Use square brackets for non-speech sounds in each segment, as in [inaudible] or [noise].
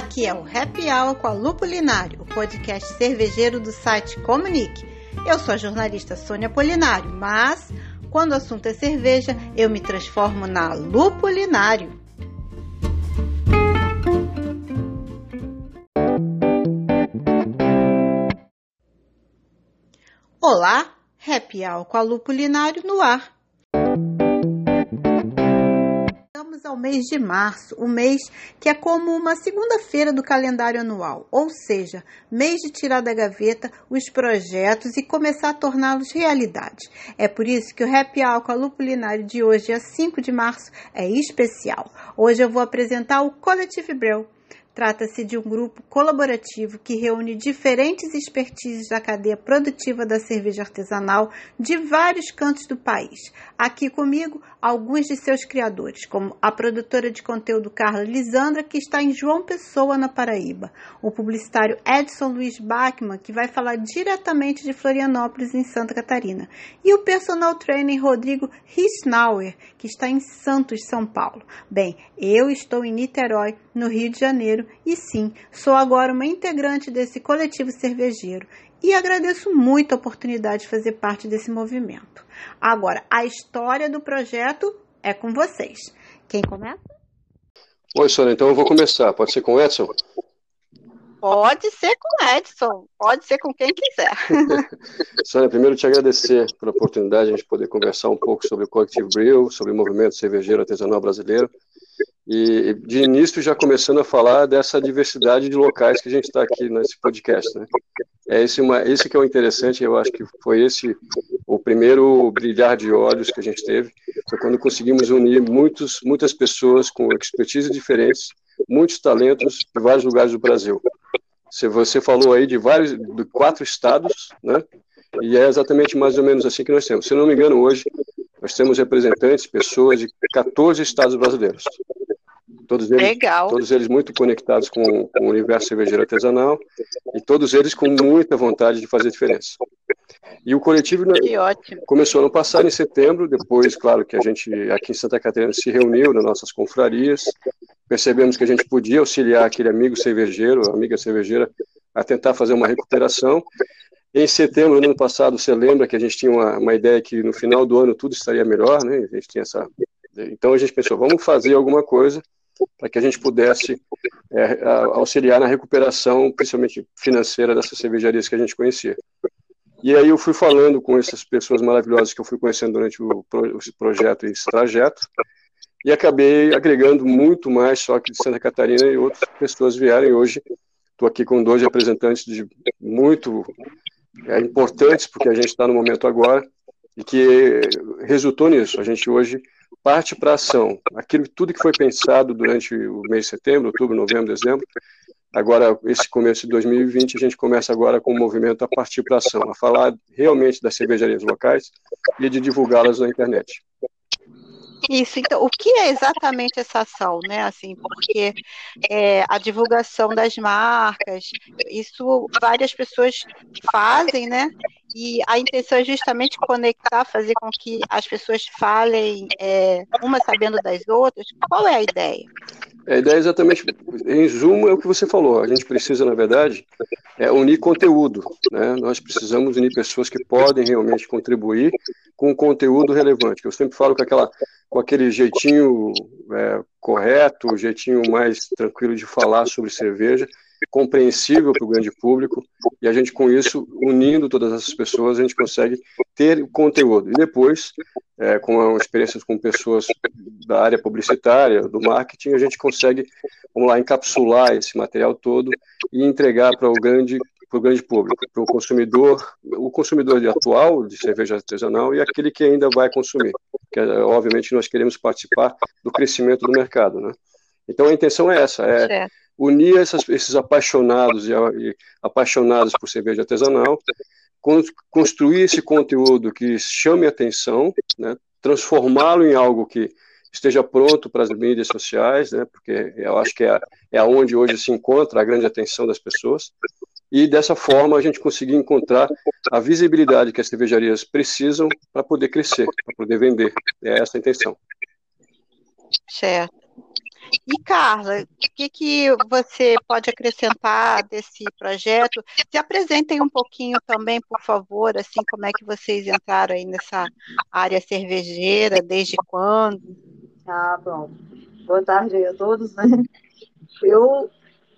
Aqui é o Happy Hour com a Lupulinário, o podcast cervejeiro do site Comunique. Eu sou a jornalista Sônia Polinário, mas quando o assunto é cerveja, eu me transformo na Lupulinário. Olá, Happy Hour com a Lupulinário no ar. Ao mês de março, o mês que é como uma segunda-feira do calendário anual, ou seja, mês de tirar da gaveta os projetos e começar a torná-los realidade. É por isso que o Happy Hour com a Lupulinário de hoje, dia 5 de março, é especial. Hoje eu vou apresentar o Coletivo Breu Trata-se de um grupo colaborativo que reúne diferentes expertises da cadeia produtiva da cerveja artesanal de vários cantos do país. Aqui comigo, alguns de seus criadores, como a produtora de conteúdo Carla Lisandra, que está em João Pessoa, na Paraíba, o publicitário Edson Luiz Bachmann, que vai falar diretamente de Florianópolis, em Santa Catarina, e o personal trainer Rodrigo Riesnauer, que está em Santos, São Paulo. Bem, eu estou em Niterói, no Rio de Janeiro, e sim, sou agora uma integrante desse coletivo cervejeiro e agradeço muito a oportunidade de fazer parte desse movimento. Agora, a história do projeto é com vocês. Quem começa? Oi, Sônia, então eu vou começar. Pode ser com o Edson? Pode ser com o Edson, pode ser com quem quiser. [laughs] Sônia, primeiro te agradecer pela oportunidade de a gente poder conversar um pouco sobre o Coletivo Bril, sobre o movimento cervejeiro artesanal brasileiro. E de início já começando a falar dessa diversidade de locais que a gente está aqui nesse podcast, né? É esse, uma, esse que é o interessante, eu acho que foi esse o primeiro brilhar de olhos que a gente teve, foi quando conseguimos unir muitos, muitas pessoas com expertise diferentes, muitos talentos de vários lugares do Brasil. Se você falou aí de vários, de quatro estados, né? E é exatamente mais ou menos assim que nós temos. Se não me engano, hoje nós temos representantes, pessoas de 14 estados brasileiros. Todos eles, Legal. Todos eles muito conectados com, com, o universo cervejeiro artesanal e todos eles com muita vontade de fazer diferença. E o coletivo né, começou no passado, em setembro, depois, claro, que a gente aqui em Santa Catarina se reuniu nas nossas confrarias, percebemos que a gente podia auxiliar aquele amigo cervejeiro, amiga cervejeira, a tentar fazer uma recuperação. Em setembro do ano passado, você lembra que a gente tinha uma, uma ideia que no final do ano tudo estaria melhor, né? A gente tinha essa então a gente pensou, vamos fazer alguma coisa para que a gente pudesse é, auxiliar na recuperação, principalmente financeira, dessas cervejarias que a gente conhecia. E aí eu fui falando com essas pessoas maravilhosas que eu fui conhecendo durante o, projeto e esse trajeto, e acabei agregando muito mais, só que de Santa Catarina e outras pessoas vieram, e hoje estou aqui com dois representantes de muito é, importantes, porque a gente está no momento agora, e que resultou nisso. A gente hoje parte para ação. Aquilo tudo que foi pensado durante o mês de setembro, outubro, novembro, dezembro, agora esse começo de 2020 a gente começa agora com o movimento a partir para ação, a falar realmente das cervejarias locais e de divulgá-las na internet. Isso, então, o que é exatamente essa ação, né? Assim, porque é, a divulgação das marcas, isso várias pessoas fazem, né? E a intenção é justamente conectar, fazer com que as pessoas falem é, uma sabendo das outras. Qual é a ideia? A ideia é exatamente, em resumo, é o que você falou. A gente precisa, na verdade, é unir conteúdo. Né? Nós precisamos unir pessoas que podem realmente contribuir com conteúdo relevante. Eu sempre falo com, aquela, com aquele jeitinho é, correto, jeitinho mais tranquilo de falar sobre cerveja, compreensível para o grande público, e a gente, com isso, unindo todas essas pessoas, a gente consegue ter conteúdo. E depois, é, com experiências com pessoas da área publicitária, do marketing, a gente consegue, vamos lá, encapsular esse material todo e entregar para o grande para o grande público, para o consumidor, o consumidor atual de cerveja artesanal e aquele que ainda vai consumir, que obviamente nós queremos participar do crescimento do mercado, né? Então a intenção é essa, é unir essas, esses apaixonados e, e, por cerveja artesanal, construir esse conteúdo que chame atenção, né, transformá-lo em algo que esteja pronto para as mídias sociais, né, porque eu acho que é, é onde hoje se encontra a grande atenção das pessoas, e dessa forma a gente conseguir encontrar a visibilidade que as cervejarias precisam para poder crescer, para poder vender. É essa a intenção. Certo. E Carla, o que, que você pode acrescentar desse projeto? Se apresentem um pouquinho também, por favor, assim, como é que vocês entraram aí nessa área cervejeira, desde quando? Ah, pronto. Boa tarde a todos, né? Eu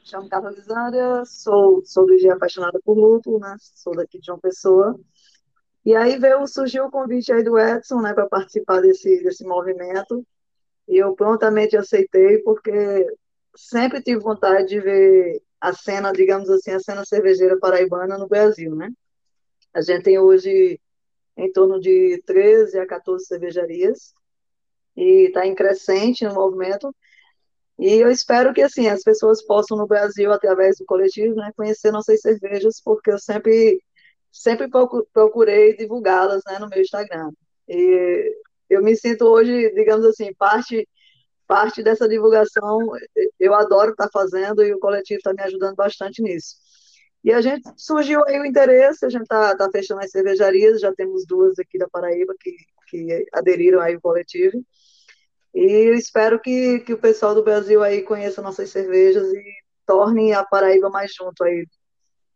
chamo Carla Lisandra, sou, dia apaixonada por luto, né? Sou daqui de João Pessoa. E aí veio, surgiu o convite aí do Edson, né, para participar desse, desse movimento. E eu prontamente aceitei, porque sempre tive vontade de ver a cena, digamos assim, a cena cervejeira paraibana no Brasil, né? A gente tem hoje em torno de 13 a 14 cervejarias e está em crescente no movimento. E eu espero que assim as pessoas possam no Brasil através do coletivo, né, conhecer nossas cervejas, porque eu sempre sempre procurei divulgá-las, né, no meu Instagram. E eu me sinto hoje, digamos assim, parte parte dessa divulgação. Eu adoro estar fazendo e o coletivo está me ajudando bastante nisso. E a gente surgiu aí o interesse, a gente está tá fechando as cervejarias, já temos duas aqui da Paraíba que, que aderiram aí ao coletivo. E espero que, que o pessoal do Brasil aí conheça nossas cervejas e torne a Paraíba mais junto aí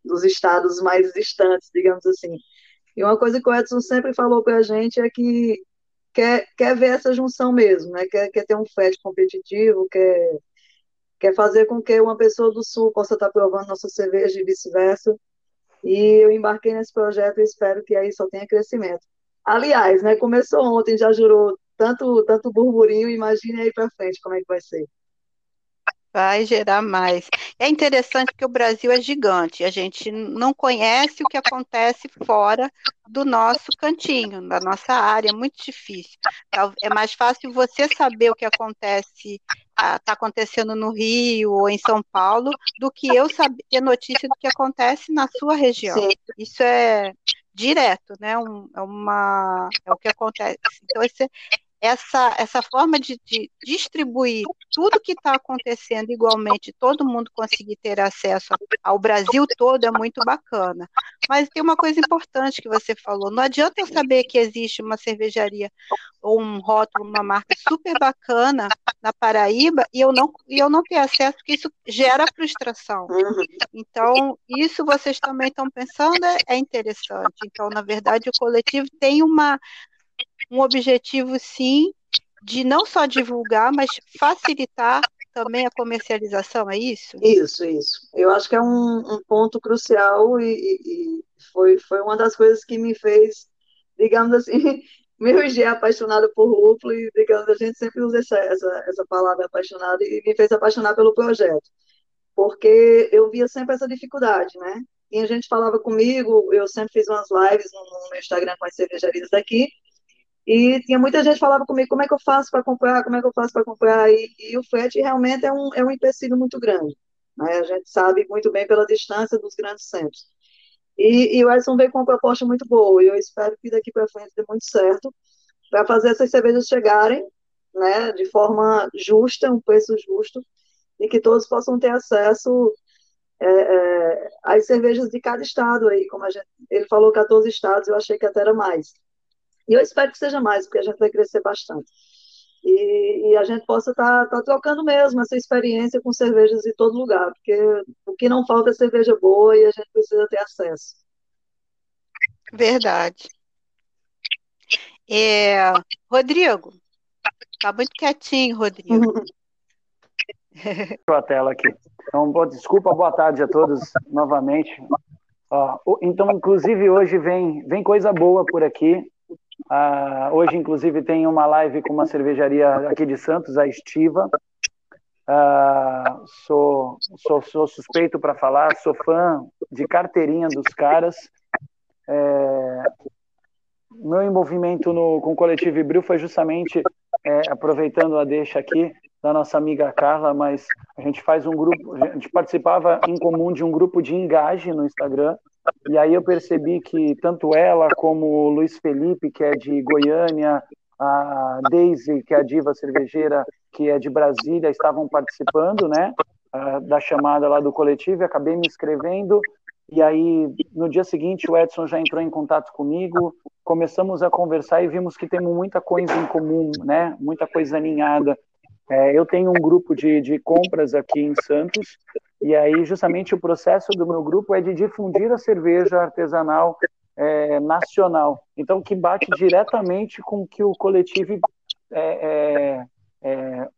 dos estados mais distantes, digamos assim. E uma coisa que o Edson sempre falou para a gente é que quer, quer ver essa junção mesmo, né? quer, quer ter um FET competitivo, quer, quer fazer com que uma pessoa do Sul possa estar provando nossa cerveja e vice-versa. E eu embarquei nesse projeto e espero que aí só tenha crescimento. Aliás, né, começou ontem, já jurou tanto, tanto burburinho, imagine aí para frente como é que vai ser. Vai gerar mais. É interessante que o Brasil é gigante, a gente não conhece o que acontece fora do nosso cantinho, da nossa área, é muito difícil. É mais fácil você saber o que acontece, está acontecendo no Rio ou em São Paulo, do que eu saber ter notícia do que acontece na sua região. Isso é direto, né? Um, é, uma, é o que acontece. Então, esse, essa, essa forma de, de distribuir tudo que está acontecendo igualmente, todo mundo conseguir ter acesso ao Brasil todo é muito bacana. Mas tem uma coisa importante que você falou: não adianta eu saber que existe uma cervejaria ou um rótulo, uma marca super bacana na Paraíba e eu não, e eu não ter acesso, porque isso gera frustração. Então, isso vocês também estão pensando é, é interessante. Então, na verdade, o coletivo tem uma um objetivo, sim, de não só divulgar, mas facilitar também a comercialização, é isso? Isso, isso. Eu acho que é um, um ponto crucial e, e, foi, foi uma das coisas que me fez, digamos assim, [laughs] meu dia apaixonado por lúpulo e, digamos, a gente sempre usa essa, essa, essa palavra apaixonado e me fez apaixonar pelo projeto, porque eu via sempre essa dificuldade, né? E a gente falava comigo, eu sempre fiz umas lives no, no meu Instagram com as cervejarias daqui, e tinha muita gente falava comigo, como é que eu faço para comprar, como é que eu faço para comprar, e, e, o frete realmente é um, é um empecilho muito grande, né? a gente sabe muito bem pela distância dos grandes centros. E, e o Edson veio com uma proposta muito boa, e eu espero que daqui para frente dê muito certo, para fazer essas cervejas chegarem, né, de forma justa, um preço justo, e que todos possam ter acesso é, é, às cervejas de cada estado aí, como gente, ele falou 14 estados, eu achei que até era mais. E eu espero que seja mais, porque a gente vai crescer bastante. E, e a gente possa estar tá, tá trocando mesmo essa experiência com cervejas em todo lugar, porque o que não falta é cerveja boa e a gente precisa ter acesso. Verdade. É, Rodrigo, tá muito quietinho, Rodrigo. [laughs] a tela aqui. Então, boa, desculpa, boa tarde a todos novamente. então, inclusive, hoje vem, vem coisa boa por aqui. Uh, hoje, inclusive, tem uma live com uma cervejaria aqui de Santos, a Estiva. Uh, sou, sou, sou, suspeito para falar, sou fã de carteirinha dos caras. É, meu envolvimento no, com o Coletivo Ibril foi justamente é, aproveitando a deixa aqui da nossa amiga Carla, mas a gente faz um grupo, a gente participava em comum de um grupo de engaje no Instagram, e aí eu percebi que tanto ela como o Luiz Felipe, que é de Goiânia, a Daisy, que é a diva cervejeira, que é de Brasília, estavam participando, né, da chamada lá do coletivo, e acabei me inscrevendo, e aí no dia seguinte o Edson já entrou em contato comigo, começamos a conversar e vimos que temos muita coisa em comum, né, muita coisa alinhada, É, eu tenho um grupo de, de compras aqui em Santos, e aí justamente o processo do meu grupo é de difundir a cerveja artesanal é, nacional. Então, que bate diretamente com o que o coletivo é, é, é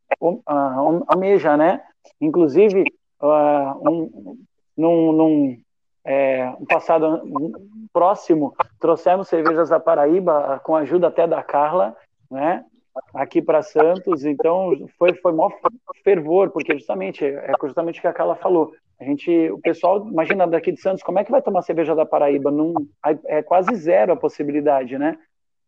almeja, né? Inclusive, uh, um, num, num é, um passado próximo, trouxemos cervejas da Paraíba, com a ajuda até da Carla, né? Aqui para Santos, então foi foi maior fervor, porque justamente é justamente o que a Carla falou. A gente, o pessoal, imagina daqui de Santos, como é que vai tomar cerveja da Paraíba? Num, é quase zero a possibilidade, né?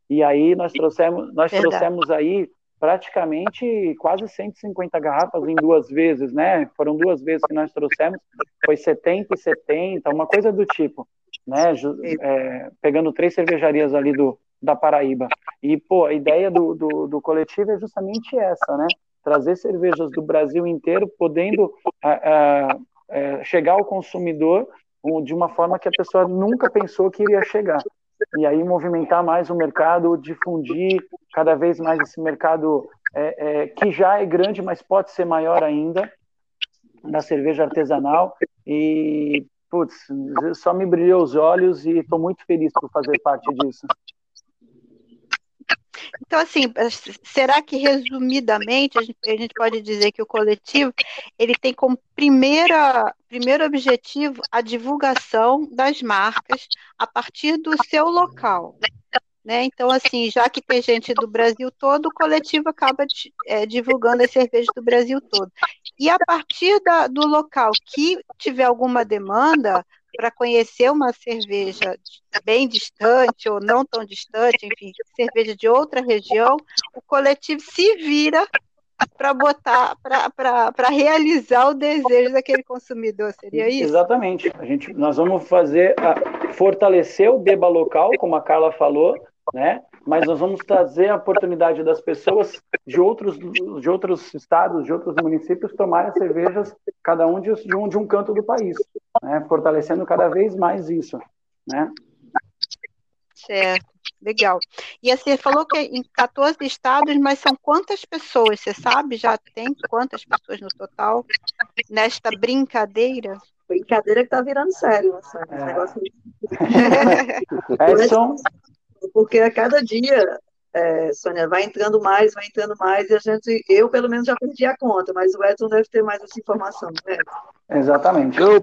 E aí nós trouxemos, nós trouxemos aí praticamente quase 150 garrafas em duas vezes, né? Foram duas vezes que nós trouxemos, foi 70 e 70, uma coisa do tipo, né? É, pegando três cervejarias ali do, da Paraíba. E, pô, a ideia do, do, do coletivo é justamente essa, né? Trazer cervejas do Brasil inteiro, podendo a, a, a, chegar ao consumidor de uma forma que a pessoa nunca pensou que iria chegar e aí movimentar mais o mercado, difundir cada vez mais esse mercado é, é, que já é grande, mas pode ser maior ainda, da cerveja artesanal. E, putz, só me brilhou os olhos e estou muito feliz por fazer parte disso. Então, assim, será que resumidamente a gente, a gente, pode dizer que o coletivo ele tem como primeira, primeiro objetivo a divulgação das marcas a partir do seu local? Né? Então, assim, já que tem gente do Brasil todo, o coletivo acaba é, divulgando as cervejas do Brasil todo. E a partir da, do local que tiver alguma demanda, para conhecer uma cerveja bem distante ou não tão distante, enfim, cerveja de outra região, o coletivo se vira para botar, para realizar o desejo daquele consumidor, seria isso? Exatamente. A gente, nós vamos fazer, fortalecer o beba local, como a Carla falou, né? Mas nós vamos trazer a oportunidade das pessoas de outros, de outros estados, de outros municípios tomarem cervejas, cada um de, de um de um canto do país, né? Fortalecendo cada vez mais isso, né? Certo, legal. E assim, você falou que é em 14 estados, mas são quantas pessoas? Você sabe? Já tem quantas pessoas no total nesta brincadeira? Brincadeira que tá virando sério, esse é. negócio. [laughs] é, são, porque a cada dia, é, Sônia, vai entrando mais, vai entrando mais, e a gente, eu pelo menos já perdi a conta, mas o Edson deve ter mais essa informação, né? Exatamente. Não,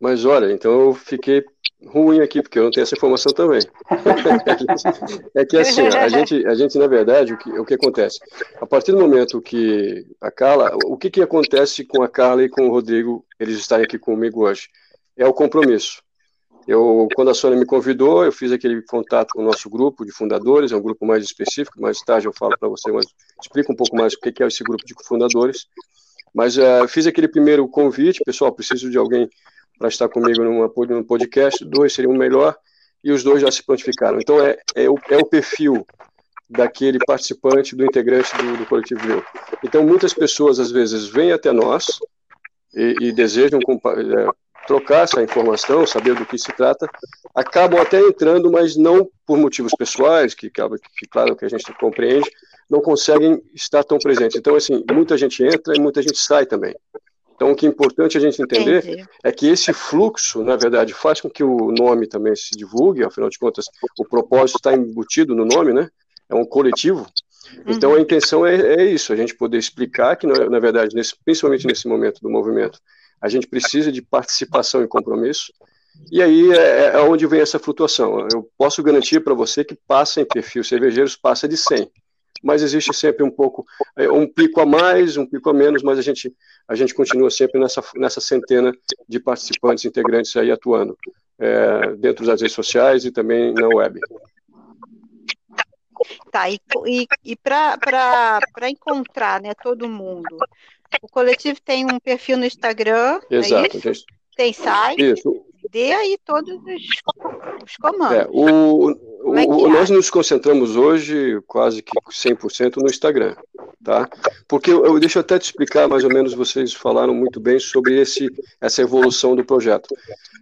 mas olha, então eu fiquei ruim aqui, porque eu não tenho essa informação também. [laughs] é que assim, a gente, a gente na verdade, o que, o que acontece? A partir do momento que a Carla, o que, que acontece com a Carla e com o Rodrigo, eles estarem aqui comigo hoje? É o compromisso. Eu, quando a Sônia me convidou, eu fiz aquele contato com o nosso grupo de fundadores, é um grupo mais específico, mais tarde eu falo para você, mas explica um pouco mais o que é esse grupo de fundadores. Mas uh, fiz aquele primeiro convite, pessoal, preciso de alguém para estar comigo numa, num podcast, dois seriam melhor, e os dois já se prontificaram. Então é, é, o, é o perfil daquele participante, do integrante do, do Coletivo Viu. Então muitas pessoas às vezes vêm até nós e, e desejam é, trocar essa informação, saber do que se trata, acabam até entrando, mas não por motivos pessoais, que, que, claro que a gente compreende, não conseguem estar tão presentes. Então, assim, muita gente entra e muita gente sai também. Então, o que é importante a gente entender Entendi. é que esse fluxo, na verdade, faz com que o nome também se divulgue, afinal de contas, o propósito está embutido no nome, né? É um coletivo. Então, uhum. a intenção é, é, isso, a gente poder explicar que, na, na verdade, nesse, principalmente nesse momento do movimento, a gente precisa de participação e compromisso. E aí é, é onde vem essa flutuação. Eu posso garantir para você que passa em perfil cervejeiros, passa de 100. Mas existe sempre um pouco, é, um pico a mais, um pico a menos, mas a gente, a gente continua sempre nessa, nessa centena de participantes integrantes aí atuando é, dentro das redes sociais e também na web. Tá, e, e, e para encontrar né, todo mundo, o coletivo tem um perfil no Instagram. É Exato. É tem site. Isso. Dê aí todos os, os comandos. É, o, o, é o nós nos concentramos hoje quase que 100% no Instagram, tá? Porque eu, eu, deixa eu até te explicar mais ou menos, vocês falaram muito bem sobre esse, essa evolução do projeto.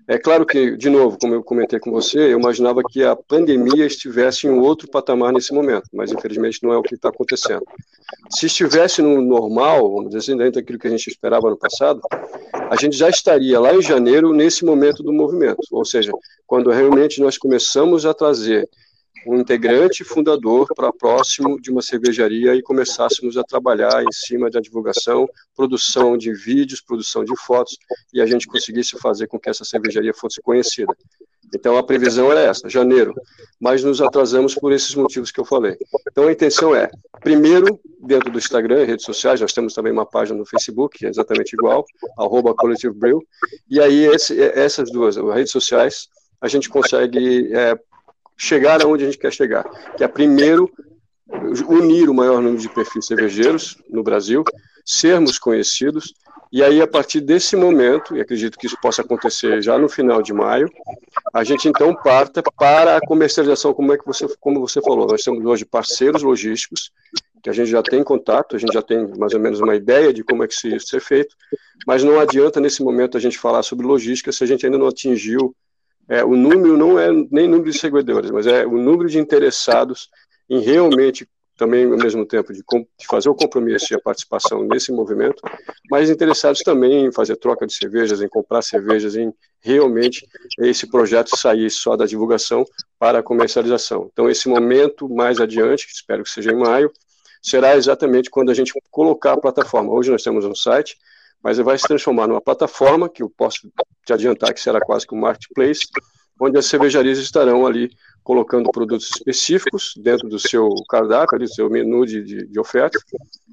É claro que, de novo, como eu comentei com você, eu imaginava que a pandemia estivesse em outro patamar nesse momento, mas infelizmente não é o que está acontecendo. Se estivesse no normal, vamos dizer assim, dentro daquilo que a gente esperava no passado, a gente já estaria lá em janeiro nesse momento do movimento, ou seja, quando realmente nós começamos a trazer um integrante fundador para próximo de uma cervejaria e começássemos a trabalhar em cima da divulgação, produção de vídeos, produção de fotos, e a gente conseguisse fazer com que essa cervejaria fosse conhecida. Então a previsão era essa, janeiro, mas nos atrasamos por esses motivos que eu falei. Então a intenção é, primeiro, dentro do Instagram, redes sociais, nós temos também uma página no Facebook, que é exatamente igual, arroba Collective Brew, e aí esse, essas duas redes sociais, a gente consegue é, chegar aonde a gente quer chegar, que é primeiro unir o maior número de perfis cervejeiros no Brasil, sermos conhecidos, e aí a partir desse momento, e acredito que isso possa acontecer já no final de maio, a gente então parta para a comercialização, como é que você, como você falou, nós temos hoje parceiros logísticos, que a gente já tem contato, a gente já tem mais ou menos uma ideia de como é que isso ia ser feito, mas não adianta nesse momento a gente falar sobre logística se a gente ainda não atingiu é, o número não é nem número de seguidores, mas é o número de interessados em realmente também ao mesmo tempo de, de, fazer o compromisso e a participação nesse movimento, mas interessados também em fazer troca de cervejas, em comprar cervejas, em realmente esse projeto sair só da divulgação para a comercialização. Então esse momento mais adiante, espero que seja em maio, será exatamente quando a gente colocar a plataforma. Hoje nós temos um site, mas vai se transformar numa plataforma que eu posso te adiantar que será quase que um marketplace, onde as cervejarias estarão ali colocando produtos específicos dentro do seu cardápio, do seu menu de, de, de oferta,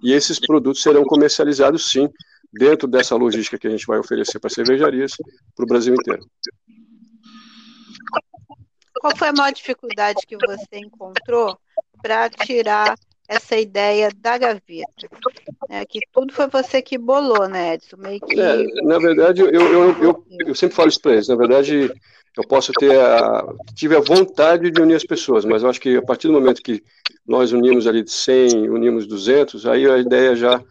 e esses produtos serão comercializados sim dentro dessa logística que a gente vai oferecer para cervejarias para o Brasil inteiro. Qual foi a maior dificuldade que você encontrou para tirar essa ideia da gaveta. É, que tudo foi você que bolou, né, Edson? Meio que... É, na verdade, eu, eu, eu, eu, sempre falo isso para eles. Na verdade, eu posso ter a. tive a vontade de unir as pessoas, mas eu acho que a partir do momento que nós unimos ali de 100, unimos 200, aí a ideia já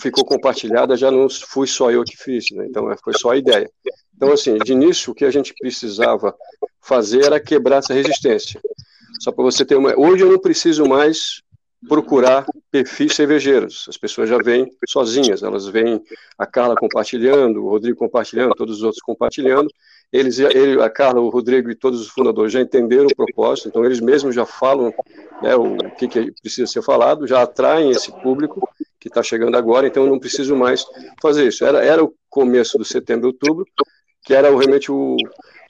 ficou compartilhada, já não fui só eu que fiz, né? então é, foi só a ideia. Então, assim, de início, o que a gente precisava fazer era quebrar essa resistência. Só para você ter uma. Hoje eu não preciso mais procurar perfis cervejeiros. As pessoas já vêm sozinhas, elas vêm a Carla compartilhando, o Rodrigo compartilhando, todos os outros compartilhando. Eles, ele, a Carla, o Rodrigo e todos os fundadores já entenderam o propósito, então eles mesmos já falam né, o que, que precisa ser falado, já atraem esse público que está chegando agora, então eu não preciso mais fazer isso. Era, era o começo do setembro, outubro, que era realmente o,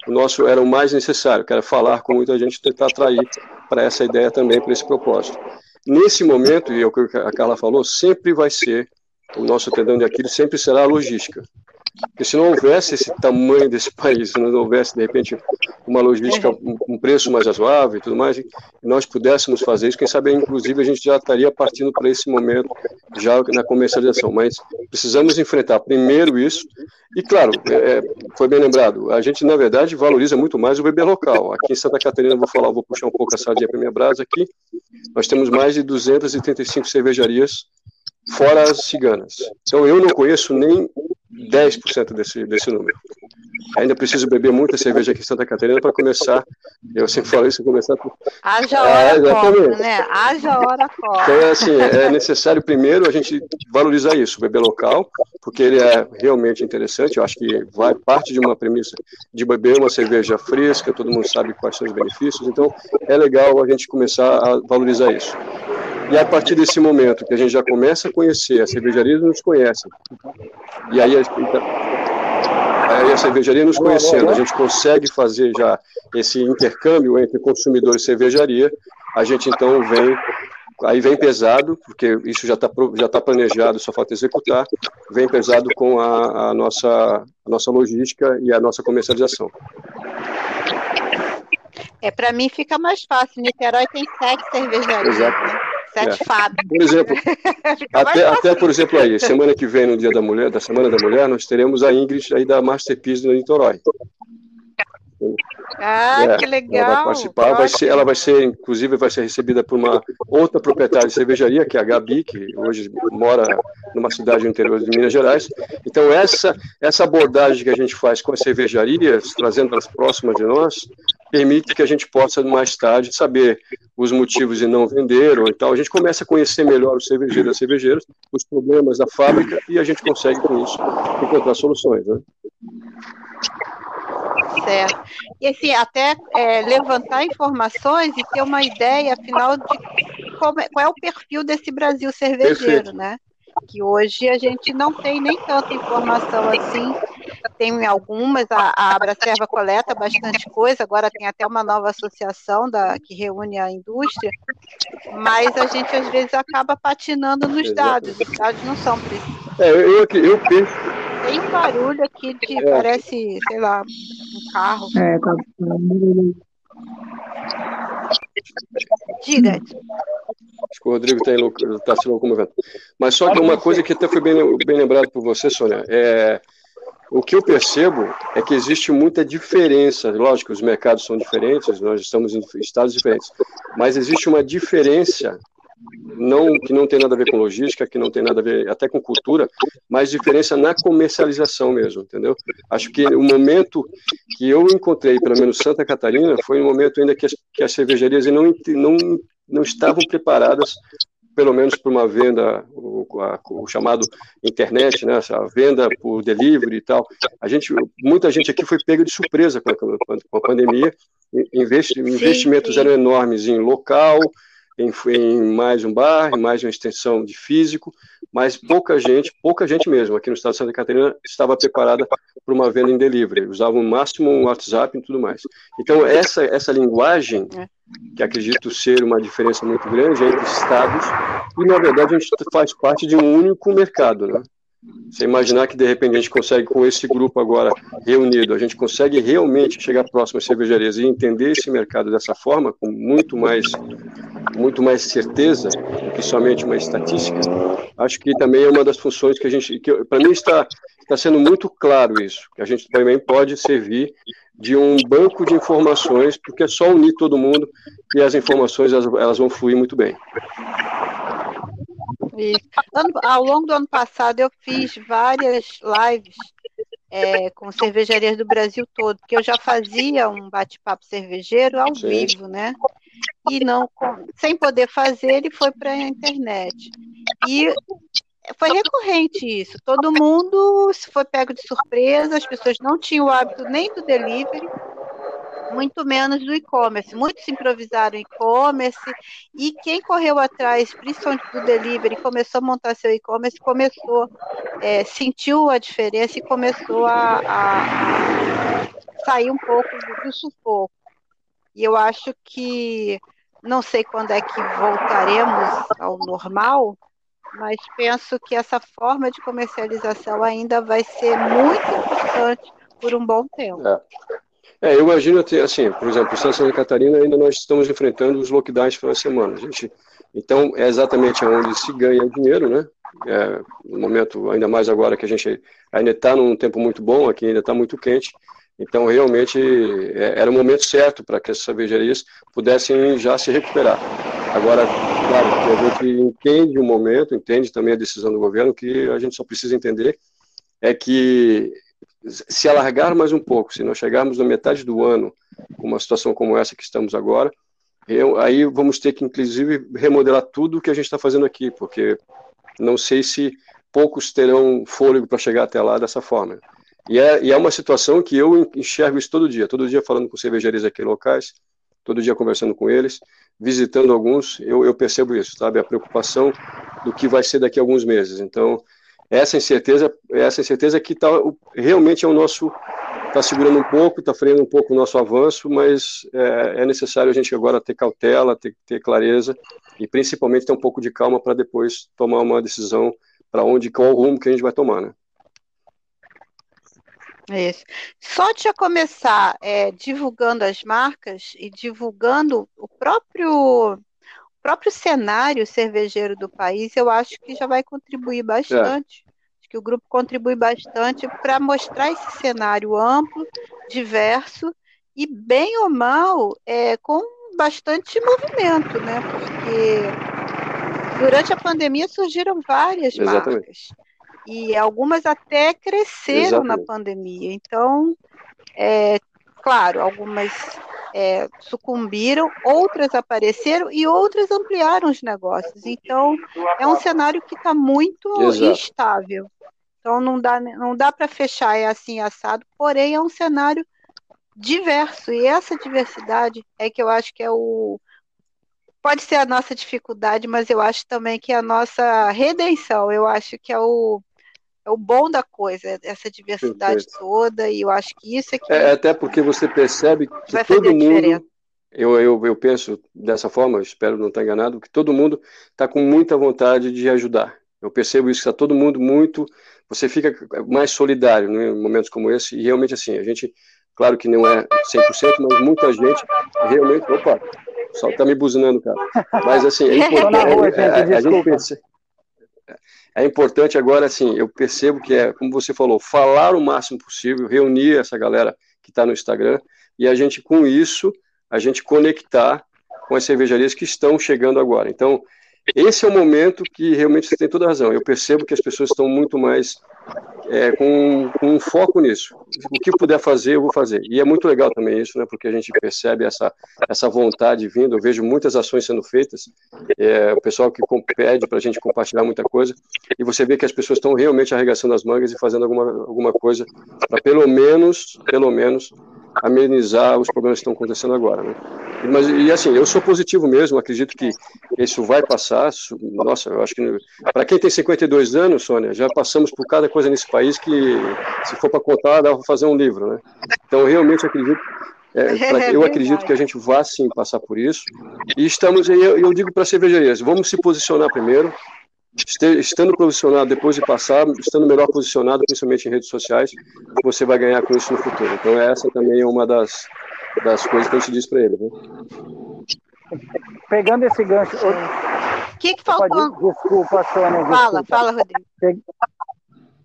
o nosso, era o mais necessário, que era falar com muita gente, tentar atrair para essa ideia também, para esse propósito. Nesse momento, e é o que a Carla falou, sempre vai ser, o nosso tendão de Aquiles sempre será a logística. Porque se não houvesse esse tamanho desse país, se não houvesse, de repente, uma logística, um preço mais razoável e tudo mais, e nós pudéssemos fazer isso, quem sabe, inclusive, a gente já estaria partindo para esse momento, já na comercialização. Mas precisamos enfrentar primeiro isso, e claro, é, é foi bem lembrado, a gente, na verdade, valoriza muito mais o bebê local. Aqui em Santa Catarina, vou falar, vou puxar um pouco a sardinha para minha brasa aqui, nós temos mais de 235 cervejarias fora as ciganas. Então eu não conheço nem 10% desse, desse número. Ainda preciso beber muita cerveja aqui em Santa Catarina para começar. Eu sempre falo isso, começar. Por... Haja hora, é, né? Haja hora, compra. Então, é assim, é necessário primeiro a gente valorizar isso, beber local, porque ele é realmente interessante. Eu acho que vai parte de uma premissa de beber uma cerveja fresca, todo mundo sabe quais são os benefícios. Então, é legal a gente começar a valorizar isso. E a partir desse momento que a gente já começa a conhecer, a cervejaria nos conhece, e aí a, aí a cervejaria nos conhecendo, a gente consegue fazer já esse intercâmbio entre consumidor e cervejaria, a gente então vem aí vem pesado, porque isso já está já tá planejado, só falta executar, vem pesado com a, a, nossa, a nossa logística e a nossa comercialização. É, para mim fica mais fácil. Niterói tem sete cervejarias. Exato. Né? Sete é. Por exemplo, até, até, por exemplo aí, semana que vem, no Dia da Mulher, da Semana da Mulher, nós teremos a Ingrid aí da Masterpiece no Niterói. Ah, é, que legal! Ela vai participar, vai ser, ela vai ser, inclusive, vai ser recebida por uma outra proprietária de cervejaria, que é a Gabi, que hoje mora numa cidade no interior de Minas Gerais. Então, essa, essa abordagem que a gente faz com as cervejarias, trazendo elas próximas de nós, permite que a gente possa, mais tarde, saber os motivos de não vender, ou então a gente começa a conhecer melhor os cervejeiros e as cervejeiras, os problemas da fábrica, e a gente consegue, com isso, encontrar soluções. Né? Certo. E assim, até é, levantar informações e ter uma ideia, afinal, de como é, qual é o perfil desse Brasil cervejeiro, Perfeito. né? Que hoje a gente não tem nem tanta informação assim. Tem algumas, a, a Abracerva coleta bastante coisa, agora tem até uma nova associação da, que reúne a indústria, mas a gente às vezes acaba patinando nos dados, os dados não são precisos. É, eu, eu, eu penso tem um barulho aqui que é. parece, sei lá, um carro. É, tá. Diga. Acho que o Rodrigo está se locomovendo. Mas só que uma coisa que até foi bem, bem lembrado por você, Sônia, é, o que eu percebo é que existe muita diferença. Lógico, os mercados são diferentes, nós estamos em estados diferentes, mas existe uma diferença não que não tem nada a ver com logística, que não tem nada a ver até com cultura, mas diferença na comercialização mesmo, entendeu? Acho que o momento que eu encontrei, pelo menos Santa Catarina, foi um momento ainda que as, que as cervejarias não, não, não estavam preparadas pelo menos para uma venda, o, a, o, chamado internet, né, a venda por delivery e tal. A gente, muita gente aqui foi pega de surpresa com a, com a pandemia. Investi, investimentos sim, sim. eram enormes em local, em, em mais um bar, em mais uma extensão de físico, mas pouca gente, pouca gente mesmo, aqui no estado de Santa Catarina, estava preparada para uma venda em delivery, usavam no máximo um WhatsApp e tudo mais. Então, essa, essa linguagem, é. que acredito ser uma diferença muito grande entre estados, e na verdade a gente faz parte de um único mercado, né? Você imaginar que de repente a gente consegue, com esse grupo agora reunido, a gente consegue realmente chegar próximo às cervejarias e entender esse mercado dessa forma, com muito mais, muito mais certeza do que somente uma estatística, acho que também é uma das funções que a gente, que para mim está, está sendo muito claro isso, que a gente também pode servir de um banco de informações, porque é só unir todo mundo e as informações elas, elas vão fluir muito bem. Ano, ao longo do ano passado, eu fiz várias lives é, com cervejarias do Brasil todo, porque eu já fazia um bate-papo cervejeiro ao Sim. vivo, né? E não, sem poder fazer, ele foi para a internet. E foi recorrente isso. Todo mundo se foi pego de surpresa, as pessoas não tinham o hábito nem do delivery, muito menos do e-commerce. Muitos improvisaram e-commerce e quem correu atrás, principalmente do delivery, começou a montar seu e-commerce, começou, é, sentiu a diferença e começou a, a sair um pouco do, do sufoco. E eu acho que não sei quando é que voltaremos ao normal, mas penso que essa forma de comercialização ainda vai ser muito importante por um bom tempo. É. É, eu imagino, assim, por exemplo, em Santa Catarina ainda nós estamos enfrentando os lockdowns pela semana. Gente, então, é exatamente onde se ganha dinheiro, né? É, no momento, ainda mais agora que a gente ainda está num tempo muito bom, aqui ainda está muito quente, então realmente é, era o momento certo para que as cervejarias pudessem já se recuperar. Agora, claro, a gente entende o momento, entende também a decisão do governo, que a gente só precisa entender é que se alargar mais um pouco, se nós chegarmos na metade do ano com uma situação como essa que estamos agora, eu, aí vamos ter que, inclusive, remodelar tudo o que a gente está fazendo aqui, porque não sei se poucos terão fôlego para chegar até lá dessa forma. E é, e é uma situação que eu enxergo isso todo dia, todo dia falando com cervejarias aqui locais, todo dia conversando com eles, visitando alguns, eu, eu percebo isso, sabe? A preocupação do que vai ser daqui a alguns meses. Então, essa incerteza, essa incerteza que tá, realmente é o nosso está segurando um pouco, está freando um pouco o nosso avanço, mas é, é, necessário a gente agora ter cautela, ter, ter clareza e principalmente ter um pouco de calma para depois tomar uma decisão para onde, qual o rumo que a gente vai tomar, né? Isso. Só de começar é, divulgando as marcas e divulgando o próprio próprio cenário cervejeiro do país, eu acho que já vai contribuir bastante. É. Acho que o grupo contribui bastante para mostrar esse cenário amplo, diverso e bem ou mal, é, com bastante movimento, né? Porque durante a pandemia surgiram várias Exatamente. marcas e algumas até cresceram Exatamente. na pandemia. Então, é, claro, algumas é, sucumbiram, outras apareceram e outras ampliaram os negócios. Então, é um cenário que está muito Exato. instável. Então, não dá, não dá para fechar é assim assado, porém, é um cenário diverso. E essa diversidade é que eu acho que é o. Pode ser a nossa dificuldade, mas eu acho também que é a nossa redenção. Eu acho que é o, é o bom da coisa, essa diversidade Perfeito. toda, e eu acho que isso é que. É, até porque você percebe que todo mundo. Eu, eu, eu penso dessa forma, espero não estar enganado, que todo mundo está com muita vontade de ajudar. Eu percebo isso, que está todo mundo muito. Você fica mais solidário né, em momentos como esse, e realmente assim, a gente, claro que não é 100%, mas muita gente realmente. Opa, só está me buzinando, cara. Mas assim, é [laughs] importante. É, é, a gente é importante agora, assim, eu percebo que é, como você falou, falar o máximo possível, reunir essa galera que está no Instagram e a gente, com isso, a gente conectar com as cervejarias que estão chegando agora. Então, esse é o momento que realmente você tem toda a razão. Eu percebo que as pessoas estão muito mais é, com, com um foco nisso. O que puder fazer, eu vou fazer. E é muito legal também isso, né? Porque a gente percebe essa, essa vontade vindo. Eu vejo muitas ações sendo feitas. É, o pessoal que pede para a gente compartilhar muita coisa. E você vê que as pessoas estão realmente arregaçando as mangas e fazendo alguma, alguma coisa para pelo menos, pelo menos, amenizar os problemas que estão acontecendo agora. Né? Mas, e assim, eu sou positivo mesmo, acredito que isso vai passar. Nossa, eu acho que para quem tem 52 anos, Sônia, já passamos por cada coisa nesse país que, se for para contar, dá para fazer um livro. Né? Então, eu realmente acredito. É, [laughs] eu acredito que a gente vá sim passar por isso. E estamos aí, eu digo para cervejarias, vamos se posicionar primeiro, estando posicionado depois de passar, estando melhor posicionado, principalmente em redes sociais, você vai ganhar com isso no futuro. Então essa também é uma das, das coisas que a gente diz para ele. Né? Pegando esse gancho... O que, que faltou? Desculpa, Sônia. Fala, fala, Rodrigo.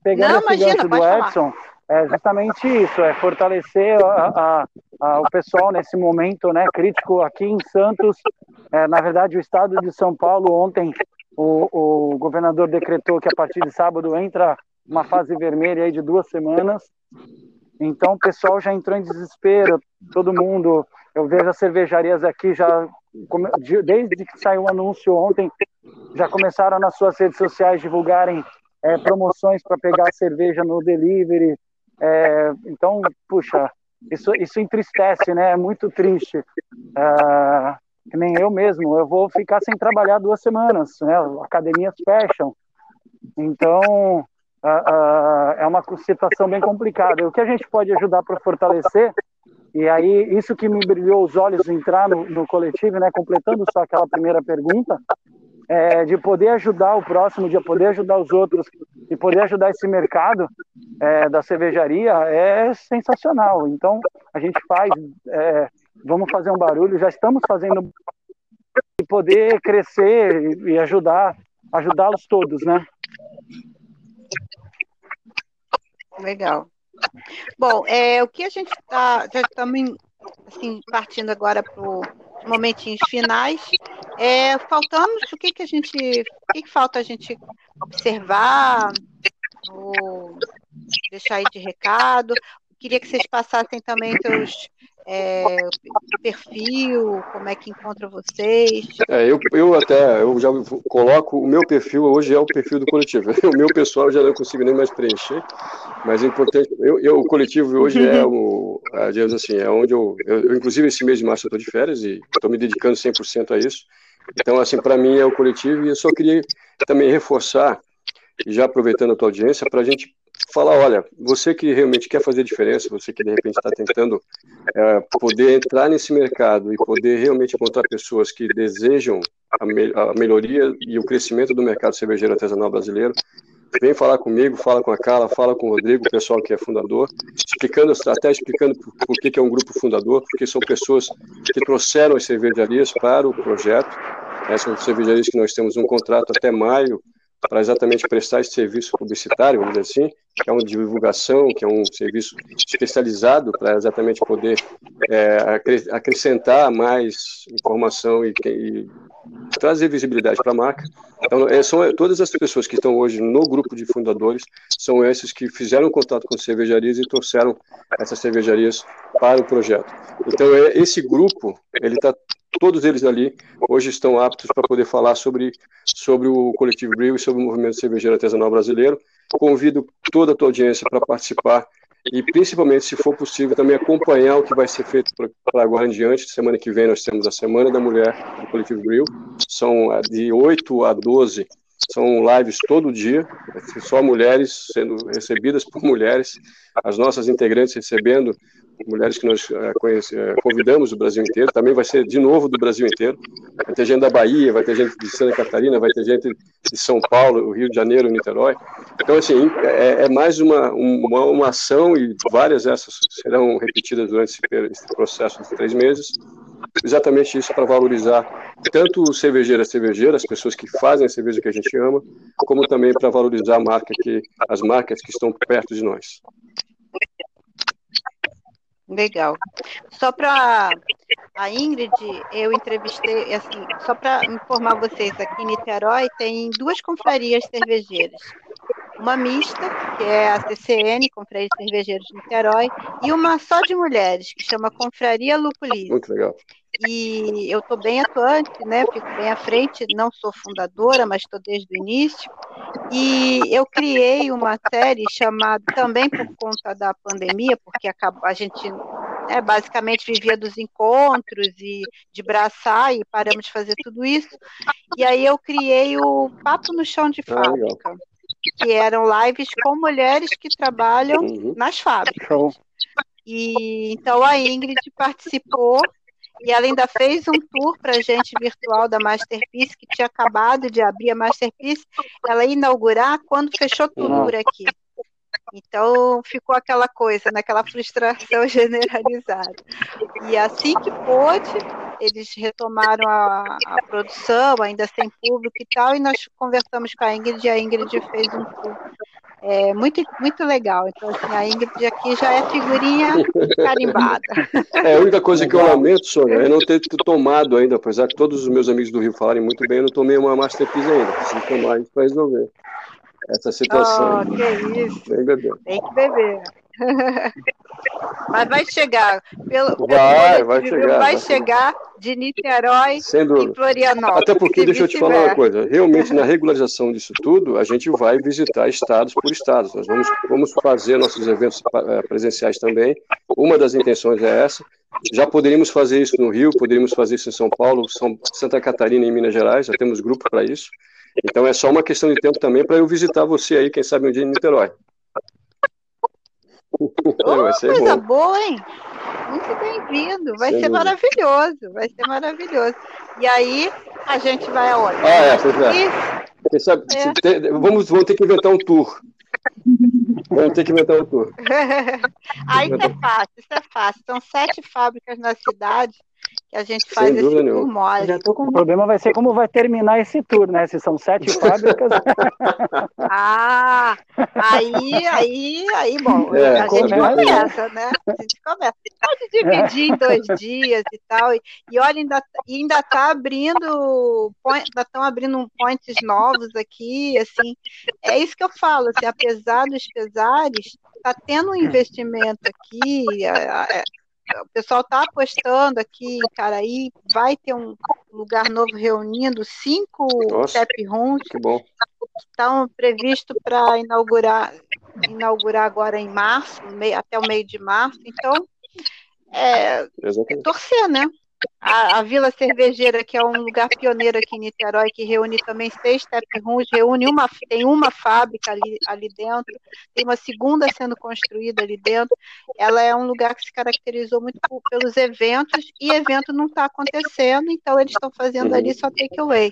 Pegando Não, esse imagina, gancho do Edson, falar. é justamente isso, é fortalecer a, a, a, o pessoal nesse momento né, crítico aqui em Santos. É, na verdade, o estado de São Paulo ontem o, o governador decretou que a partir de sábado entra uma fase vermelha aí de duas semanas. Então o pessoal já entrou em desespero, todo mundo. Eu vejo as cervejarias aqui já, desde que saiu o anúncio ontem, já começaram nas suas redes sociais divulgarem é, promoções para pegar cerveja no delivery. É, então, puxa, isso, isso entristece, né? É muito triste. É, que nem eu mesmo, eu vou ficar sem trabalhar duas semanas, né? Academias fecham. Então, é uma situação bem complicada. O que a gente pode ajudar para fortalecer, e aí isso que me brilhou os olhos entrar no, no coletivo, né? Completando só aquela primeira pergunta, é, de poder ajudar o próximo, de poder ajudar os outros, e poder ajudar esse mercado é, da cervejaria é sensacional. Então, a gente faz é, vamos fazer um barulho, já estamos fazendo e poder crescer e ajudar, ajudá-los todos, né? Legal. Bom, é, o que a gente está, já estamos assim, partindo agora para os momentinhos finais. É, faltamos, o que, que a gente, o que, que falta a gente observar, ou deixar aí de recado? Queria que vocês passassem também seus é, perfil, como é que encontra vocês? É, eu, eu até, eu já coloco, o meu perfil hoje é o perfil do coletivo. [laughs] O meu pessoal já não consigo nem mais preencher, mas é importante, eu, eu o coletivo hoje é o, digamos assim, é onde eu, eu, inclusive esse mês de março eu estou de férias e estou me dedicando 100% a isso, então assim, para mim é o coletivo e eu só queria também reforçar, já aproveitando a tua audiência, para a gente falar, olha, você que realmente quer fazer diferença, você que de repente está tentando é, poder entrar nesse mercado e poder realmente encontrar pessoas que desejam a, me a, melhoria e o crescimento do mercado cervejeiro artesanal brasileiro, vem falar comigo, fala com a Carla, fala com o Rodrigo, o pessoal que é fundador, explicando a estratégia, explicando por, por que, que é um grupo fundador, porque são pessoas que trouxeram as cervejarias para o projeto, essas são cervejarias que nós temos um contrato até maio para exatamente prestar esse serviço publicitário, vamos dizer assim, que é uma divulgação, que é um serviço especializado para exatamente poder é, acrescentar mais informação e, e trazer visibilidade para a marca. Então, é, são todas as pessoas que estão hoje no grupo de fundadores, são esses que fizeram contato com cervejarias e trouxeram essas cervejarias para o projeto. Então, é, esse grupo, ele está todos eles ali hoje estão aptos para poder falar sobre, sobre o Coletivo Brew e sobre o movimento cervejeiro artesanal brasileiro. Convido toda a tua audiência para participar e, principalmente, se for possível, também acompanhar o que vai ser feito para agora em diante. Semana que vem nós temos a Semana da Mulher do Coletivo Brew. São ah, de 8 a 12 são lives todo dia, só mulheres sendo recebidas por mulheres, as nossas integrantes recebendo mulheres que nós conhece, é, convidamos do Brasil inteiro, também vai ser de novo do Brasil inteiro. Vai ter gente da Bahia, vai ter gente de Santa Catarina, vai ter gente de São Paulo, Rio de Janeiro, Niterói. Então, assim, é, é mais uma, uma, uma, ação e várias dessas serão repetidas durante esse, esse processo de três meses. Exatamente isso para valorizar tanto o cervejeiro e a cervejeira, as pessoas que fazem a cerveja que a gente ama, como também para valorizar a marca que, as marcas que estão perto de nós. Legal. Só para a Ingrid, eu entrevistei, assim, só para informar vocês, aqui em Niterói tem duas confrarias cervejeiras. Uma mista, que é a CCN, Confraria de Cervejeiros de Niterói, e uma só de mulheres, que chama Confraria Lupulis. Muito legal e eu estou bem atuante, né? Fico bem à frente, não sou fundadora, mas estou desde o início. E eu criei uma série chamada, também por conta da pandemia, porque a gente né, basicamente vivia dos encontros e de braçar e paramos de fazer tudo isso. E aí eu criei o Papo no Chão de ah, Fábrica, ah, que eram lives com mulheres que trabalham uhum. nas fábricas. E então a Ingrid participou e ela ainda fez um tour para a gente virtual da Masterpiece, que tinha acabado de abrir a Masterpiece. Ela ia inaugurar quando fechou tudo por aqui. Então ficou aquela coisa, naquela né, frustração [laughs] generalizada. E assim que pôde, eles retomaram a, a, produção, ainda sem público e tal, e nós conversamos com a Ingrid, e a Ingrid fez um tour é muito, muito legal. Então, assim, a Ingrid aqui já é figurinha carimbada. [laughs] É, a única coisa legal. que eu lamento, Sônia, é não ter tomado ainda, apesar que todos os meus amigos do Rio falarem muito bem, eu não tomei uma Masterpiece ainda. Preciso tomar isso para resolver essa situação. Oh, que isso. Tem que beber. Tem que beber. [laughs] Mas vai chegar. Pelo, vai, pelo vai, chegar, vai, vai chegar de Niterói e Florianópolis. Até porque, deixa eu te falar uma coisa, realmente na regularização disso tudo, a gente vai visitar estados por estados. Nós vamos, vamos fazer nossos eventos eh, presenciais também. Uma das intenções é essa. Já poderíamos fazer isso no Rio, poderíamos fazer isso em São Paulo, São, Santa Catarina e Minas Gerais, já temos grupo para isso. Então é só uma questão de tempo também para eu visitar você aí, quem sabe um dia em Niterói. Oh, coisa bom. boa, hein? Muito bem-vindo. Vai Sem ser dúvida. maravilhoso. Vai ser maravilhoso. E aí, a gente vai aonde? Ah, é, pois é. Você sabe, é. vamos, vamos ter que inventar um tour. Vamos ter que inventar um tour. [laughs] aí isso é fácil, isso é fácil. São sete fábricas na cidade que a gente faz esse tour mole. Já tô com... O problema vai ser como vai terminar esse tour, né? Se são sete [laughs] fábricas. ah, aí, aí, aí, bom, é, a gente começa, né? A gente começa. Pode dividir em dois [laughs] dias e tal. E, e olha, ainda, ainda tá abrindo, ainda estão abrindo points novos aqui, assim. É isso que eu falo, assim, apesar dos pesares, está tendo um investimento aqui, o pessoal está apostando aqui em Caraí, vai ter um lugar novo reunindo cinco Nossa, tap rooms que bom. estão previsto para inaugurar inaugurar agora em março, até o meio de março. Então, é, é torcer, né? A, a, Vila Cervejeira, que é um lugar pioneiro aqui em Niterói, que reúne também seis tap rooms, reúne uma, tem uma fábrica ali, ali dentro, tem uma segunda sendo construída ali dentro. Ela é um lugar que se caracterizou muito por, pelos eventos, e evento não está acontecendo, então eles estão fazendo ali só takeaway.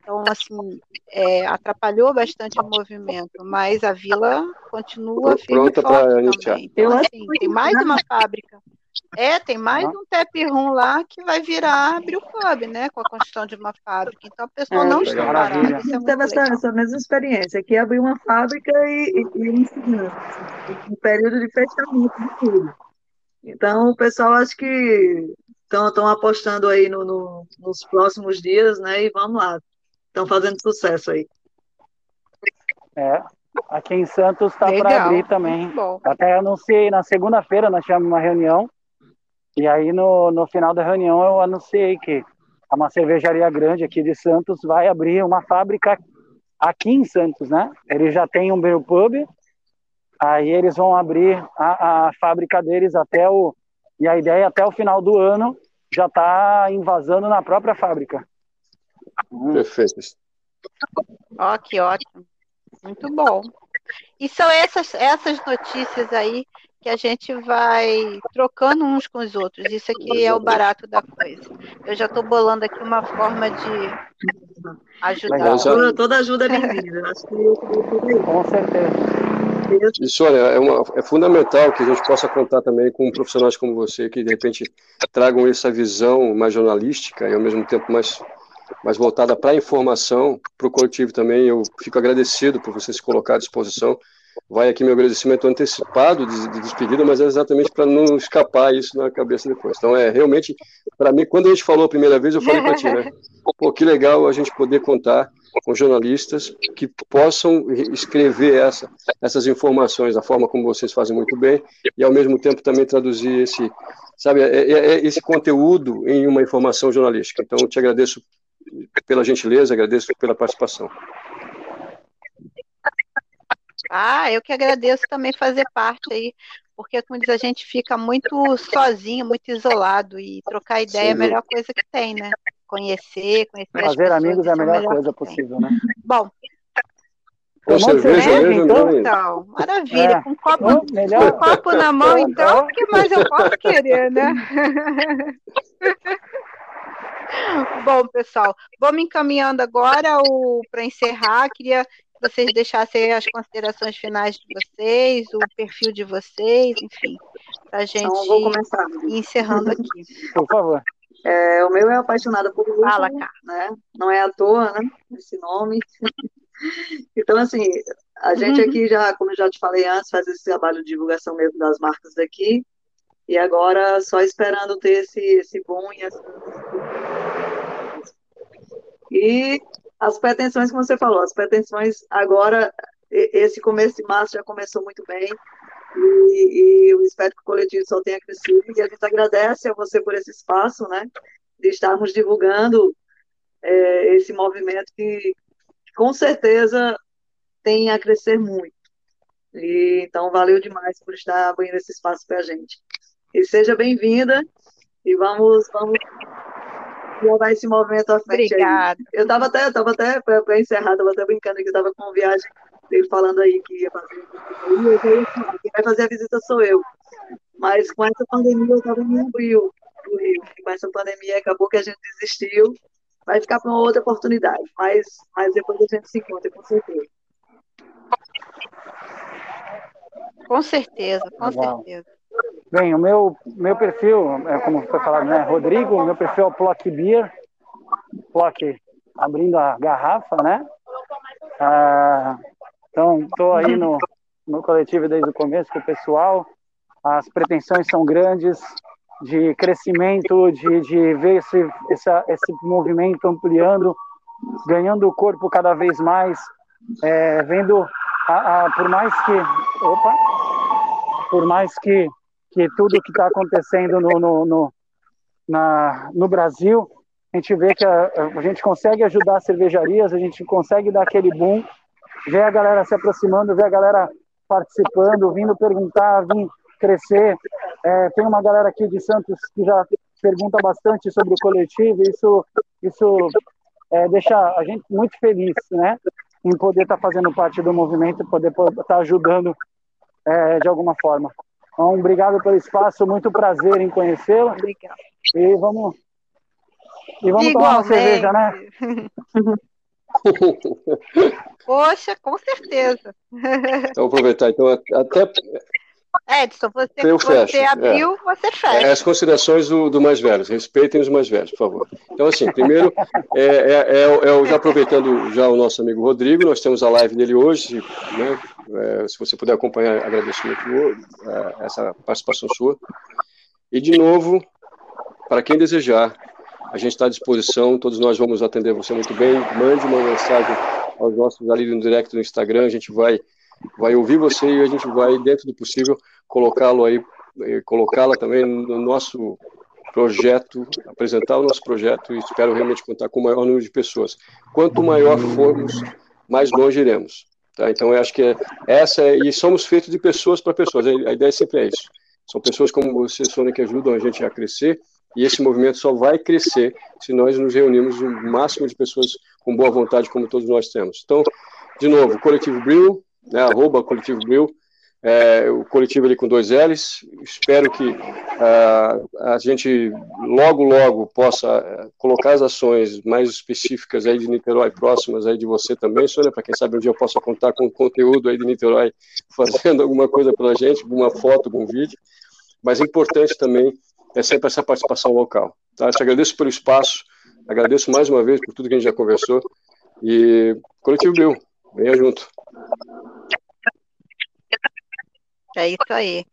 Então, assim, é, atrapalhou bastante o movimento, mas a vila continua firme e forte também. Então, assim, tem mais uma fábrica É, tem mais um tap room lá que vai virar brew pub, né? Com a construção de uma fábrica. Então a pessoa é, não está parada. Isso é teve essa, essa, mesma experiência, que abriu uma fábrica e, e, e um, um período de fechamento de tudo. Então o pessoal acho que estão apostando aí no, no, nos próximos dias, né? E vamos lá. Estão fazendo sucesso aí. É, aqui em Santos está para abrir também. Até anunciei na segunda-feira, nós tivemos uma reunião e aí, no, no final da reunião, eu anunciei que uma cervejaria grande aqui de Santos vai abrir uma fábrica aqui em Santos, né? Eles já têm um brew pub, aí eles vão abrir a, a fábrica deles até o... E a ideia é até o final do ano já está invasando na própria fábrica. Perfeito. Ó, que ótimo. Muito bom. E são essas, essas notícias aí que a gente vai trocando uns com os outros. Isso aqui é o barato da coisa. Eu já estou bolando aqui uma forma de ajudar. Toda, toda ajuda é bem-vinda. com certeza. Isso, olha, é, uma, é fundamental que a gente possa contar também com profissionais como você, que de repente tragam essa visão mais jornalística e ao mesmo tempo mais, mais voltada para a informação, para o coletivo também. Eu fico agradecido por você se colocar à disposição vai aqui meu agradecimento antecipado de, de despedida, mas é exatamente para não escapar isso na cabeça depois. Então, é realmente, para mim, quando a gente falou a primeira vez, eu falei para ti, né? [laughs] Pô, que legal a gente poder contar com jornalistas que possam escrever essa, essas informações da forma como vocês fazem muito bem e, ao mesmo tempo, também traduzir esse, sabe, é, é, é esse conteúdo em uma informação jornalística. Então, eu te agradeço pela gentileza, agradeço pela participação. Ah, eu que agradeço também fazer parte aí, porque, como diz, a gente fica muito sozinho, muito isolado, e trocar ideia Sim. é a melhor coisa que tem, né? Conhecer, conhecer Fazer amigos é a melhor, melhor coisa possível, né? Bom, com cerveja mesmo, então, então, maravilha. É. Com, copo, oh, melhor. com copo na mão, então, o que mais eu posso querer, né? [laughs] Bom, pessoal, vamos encaminhando agora para encerrar. Queria vocês deixassem as considerações finais de vocês, o perfil de vocês, enfim, para a gente então, vou começar. ir encerrando aqui. Por favor. É, o meu é apaixonado por luta, Fala, cara. né? Não é à toa, né? Esse nome. [laughs] então, assim, a gente uhum. aqui já, como eu já te falei antes, faz esse trabalho de divulgação mesmo das marcas daqui. E agora só esperando ter esse, esse bom e essa... E as pretensões que você falou, as pretensões agora, esse começo de março já começou muito bem, e, e eu espero que o coletivo só tenha crescido, e a gente agradece a você por esse espaço, né, de estarmos divulgando é, esse movimento que, com certeza, tem a crescer muito. E, então, valeu demais por estar abrindo esse espaço para a gente. E seja bem-vinda, e vamos, vamos levar esse movimento à frente. Obrigada. Aí. Eu estava até, eu tava até para encerrar, estava até brincando que estava com viagem, ele falando aí que ia fazer quem vai fazer a visita sou eu. Mas com essa pandemia eu estava em abril do Rio. E com essa pandemia acabou que a gente desistiu. Vai ficar para uma outra oportunidade. Mas, mas depois a gente se encontra, com certeza. Com certeza, com Legal. certeza. Bem, o meu, meu perfil, é como foi falado, né? Rodrigo, meu perfil é o Plock Beer. Plock abrindo a garrafa, né? Ah, então, estou aí no, no coletivo desde o começo com o pessoal. As pretensões são grandes de crescimento, de, de ver esse, esse, esse movimento ampliando, ganhando o corpo cada vez mais, é, vendo, a, a, por mais que. Opa! Por mais que que tudo que está acontecendo no, no, no, na, no Brasil, a gente vê que a, a, gente consegue ajudar as cervejarias, a gente consegue dar aquele boom, ver a galera se aproximando, ver a galera participando, vindo perguntar, vindo crescer. É, tem uma galera aqui de Santos que já pergunta bastante sobre o coletivo, isso, isso é, deixa a gente muito feliz, né? Em poder estar tá fazendo parte do movimento, poder estar tá ajudando é, de alguma forma. Então, obrigado pelo espaço, muito prazer em conhecê-la. Obrigada. E vamos, e vamos tomar uma cerveja, né? [laughs] Poxa, com certeza. Então, aproveitar. Então, até Edson, você, eu você abriu, é. você fecha. É, as considerações do, do, mais velhos. Respeitem os mais velhos, por favor. Então, assim, primeiro, é, é, é, já aproveitando já o nosso amigo Rodrigo, nós temos a live dele hoje, né? se você puder acompanhar, agradeço muito essa participação sua. E, de novo, para quem desejar, a gente está à disposição, todos nós vamos atender você muito bem. Mande uma mensagem aos nossos ali no direct no Instagram, a gente vai, vai ouvir você e a gente vai, dentro do possível, colocá-lo aí, eh, colocá-la também no nosso projeto, apresentar o nosso projeto e espero realmente contar com o maior número de pessoas. Quanto maior formos, mais longe iremos. Tá? Então, eu acho que é, essa é, e somos feitos de pessoas para pessoas. A, ideia sempre é isso. São pessoas como você, Sônia, que ajudam a gente a crescer e esse movimento só vai crescer se nós nos reunirmos o máximo de pessoas com boa vontade, como todos nós temos. Então, de novo, Coletivo Bril, né, arroba Coletivo Bril, é, o coletivo ali com dois L's. Espero que uh, a gente logo, logo possa uh, colocar as ações mais específicas aí de Niterói próximas aí de você também, Sônia, para quem sabe um dia eu possa contar com conteúdo aí de Niterói [laughs] fazendo alguma coisa para a gente, alguma foto, algum vídeo. Mas é importante também é sempre essa participação local. Tá? Te agradeço pelo espaço, agradeço mais uma vez por tudo que a gente já conversou e Coletivo Bill, venha junto. É isso aí.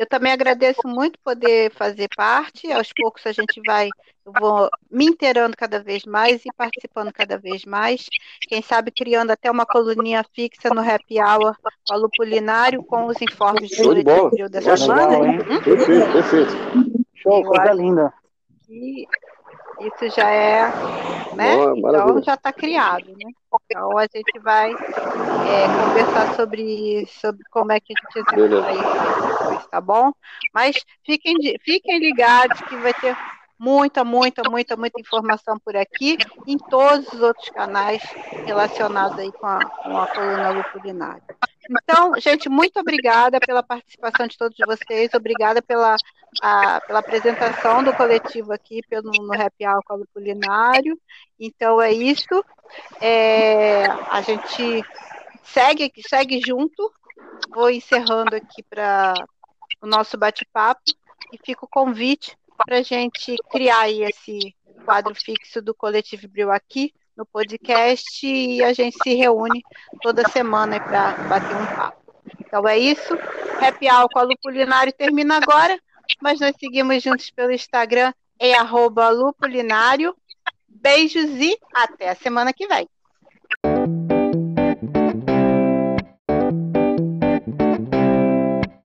Eu também agradeço muito poder fazer parte. Aos poucos a gente vai, eu vou me inteirando cada vez mais e participando cada vez mais. Quem sabe criando até uma coluninha fixa no Happy Hour com a Lupulinário com os informes Show de bola. dessa Nossa, semana. Legal, hum? Perfeito, perfeito. Show, coisa linda. E isso já é, né? Boa, então já está criado, né? Então a gente vai é, conversar sobre, sobre como é que a gente executa isso tá bom? Mas fiquem, fiquem ligados que vai ter muita, muita, muita, muita informação por aqui, em todos os outros canais relacionados aí com a, com a coluna lupulinária. Então, gente, muito obrigada pela participação de todos vocês, obrigada pela, a, pela apresentação do coletivo aqui pelo, no com a Lupulinário. Então, é isso. É, a gente segue, segue junto. Vou encerrando aqui para o nosso bate-papo e fica o convite para a gente criar esse quadro fixo do Coletivo Bril aqui no podcast e a gente se reúne toda semana para bater um papo. Então é isso. Happy Hour com a Lupulinário termina agora, mas nós seguimos juntos pelo Instagram, é arroba Lupulinário. Beijos e até a semana que vem.